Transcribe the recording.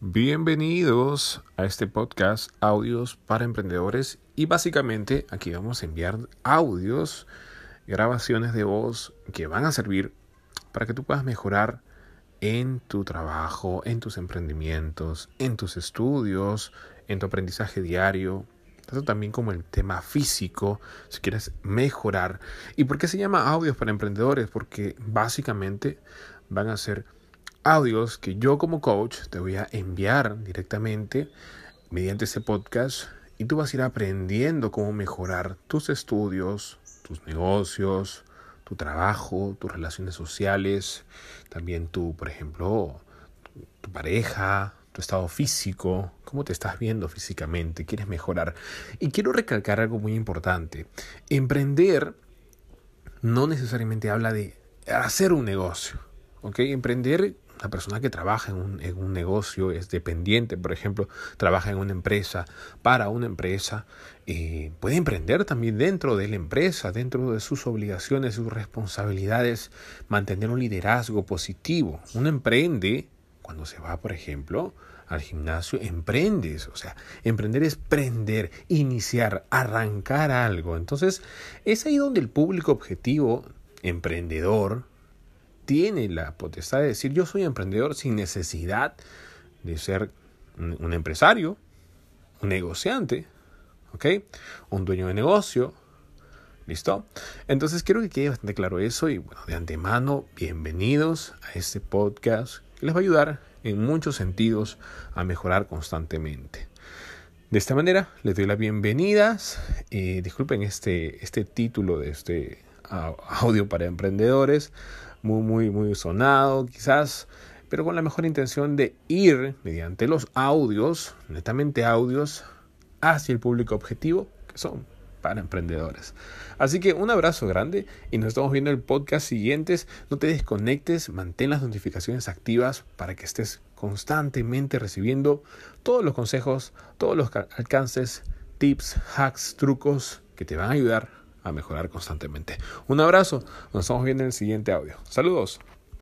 Bienvenidos a este podcast Audios para Emprendedores y básicamente aquí vamos a enviar audios, grabaciones de voz que van a servir para que tú puedas mejorar en tu trabajo, en tus emprendimientos, en tus estudios, en tu aprendizaje diario, tanto también como el tema físico, si quieres mejorar. ¿Y por qué se llama audios para emprendedores? Porque básicamente van a ser audios que yo como coach te voy a enviar directamente mediante ese podcast y tú vas a ir aprendiendo cómo mejorar tus estudios, tus negocios, tu trabajo, tus relaciones sociales, también tu, por ejemplo, tu, pareja, tu estado físico, cómo te estás viendo físicamente, quieres mejorar. Y quiero recalcar algo muy importante. Emprender no necesariamente habla de hacer un negocio. ¿ok? Emprender una persona que trabaja en un, en un, negocio, es dependiente, por ejemplo, trabaja en una empresa, para una empresa, eh, puede emprender también dentro de la empresa, dentro de sus obligaciones, sus responsabilidades, mantener un liderazgo positivo. Uno emprende cuando se va, por ejemplo, al gimnasio, emprendes. O sea, emprender es prender, iniciar, arrancar algo. Entonces, es ahí donde el público objetivo, emprendedor, tiene la potestad de decir yo soy emprendedor sin necesidad de ser un empresario, un negociante, ¿ok? Un dueño de negocio, ¿listo? Entonces quiero que quede bastante claro eso y bueno, de antemano, bienvenidos a este podcast que les va a ayudar en muchos sentidos a mejorar constantemente. De esta manera les doy las bienvenidas. y disculpen este, este título de este audio para emprendedores muy, muy, muy sonado quizás, pero con la mejor intención de ir mediante los audios, netamente audios, hacia el público objetivo, que son para emprendedores. Así que un abrazo grande y nos estamos viendo en el podcast siguientes. No te desconectes, mantén las notificaciones activas para que estés constantemente recibiendo todos los consejos, todos los alcances, tips, hacks, trucos que te van a ayudar a mejorar constantemente. Un abrazo, nos estamos viendo en el siguiente audio. Saludos.